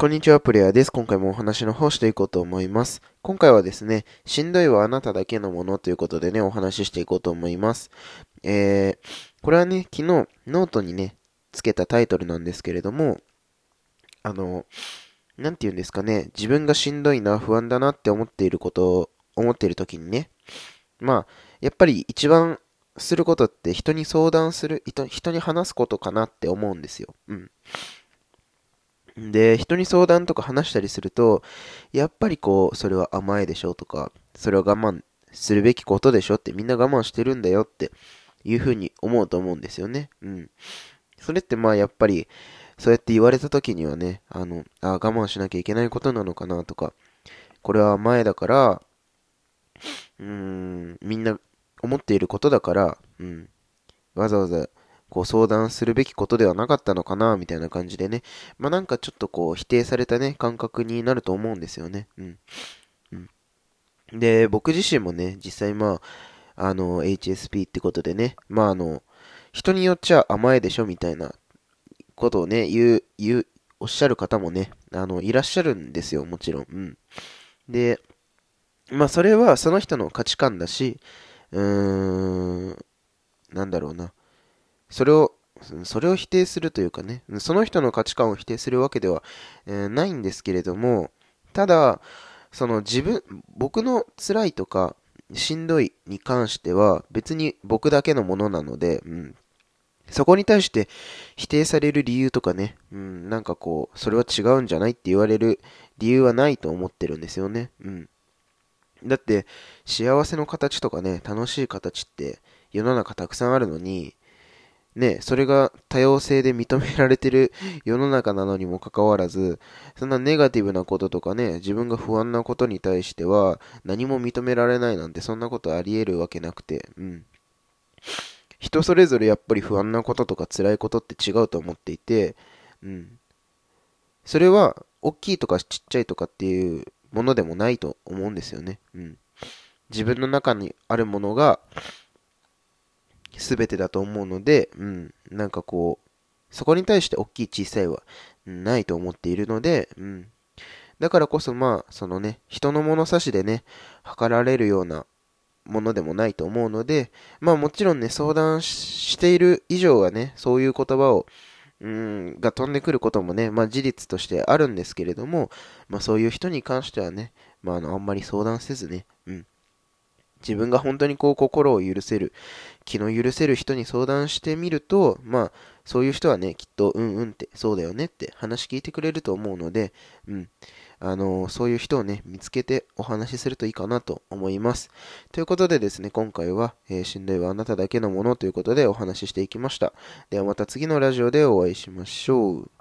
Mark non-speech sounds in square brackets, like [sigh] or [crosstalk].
こんにちは、プレイヤーです。今回もお話の方していこうと思います。今回はですね、しんどいはあなただけのものということでね、お話ししていこうと思います。えー、これはね、昨日、ノートにね、つけたタイトルなんですけれども、あの、なんて言うんですかね、自分がしんどいな、不安だなって思っていることを、思っている時にね、まあ、やっぱり一番することって人に相談する、人に話すことかなって思うんですよ。うん。で、人に相談とか話したりすると、やっぱりこう、それは甘えでしょとか、それは我慢するべきことでしょってみんな我慢してるんだよっていうふうに思うと思うんですよね。うん。それってまあやっぱり、そうやって言われた時にはね、あの、あ我慢しなきゃいけないことなのかなとか、これは前だから、うーん、みんな思っていることだから、うん、わざわざこう相談するべきことではなかったのかな、みたいな感じでね。まあなんかちょっとこう否定されたね、感覚になると思うんですよね。うん。うん。で、僕自身もね、実際まあ、あの、HSP ってことでね、まああの、人によっちゃ甘えでしょ、みたいなことをね、言う、言う、おっしゃる方もね、あの、いらっしゃるんですよ、もちろん。うん。で、まあそれはその人の価値観だし、うーん、なんだろうな。それを、それを否定するというかね、その人の価値観を否定するわけでは、えー、ないんですけれども、ただ、その自分、僕の辛いとか、しんどいに関しては別に僕だけのものなので、うん、そこに対して否定される理由とかね、うん、なんかこう、それは違うんじゃないって言われる理由はないと思ってるんですよね。うん。だって、幸せの形とかね、楽しい形って世の中たくさんあるのに、ね、それが多様性で認められてる [laughs] 世の中なのにもかかわらず、そんなネガティブなこととかね、自分が不安なことに対しては何も認められないなんてそんなことあり得るわけなくて、うん。人それぞれやっぱり不安なこととか辛いことって違うと思っていて、うん。それは、大きいとかちっちゃいとかっていうものでもないと思うんですよね。うん。自分の中にあるものが、全てだと思うので、うん、なんかこう、そこに対して大きい小さいはないと思っているので、うん。だからこそまあ、そのね、人の物差しでね、測られるようなものでもないと思うので、まあもちろんね、相談している以上はね、そういう言葉を、うん、が飛んでくることもね、まあ事実としてあるんですけれども、まあそういう人に関してはね、まああの、あんまり相談せずね、自分が本当にこう心を許せる、気の許せる人に相談してみると、まあ、そういう人はね、きっと、うんうんって、そうだよねって話聞いてくれると思うので、うん。あのそういう人をね、見つけてお話しするといいかなと思います。ということでですね、今回は、えー、しんどいはあなただけのものということでお話ししていきました。ではまた次のラジオでお会いしましょう。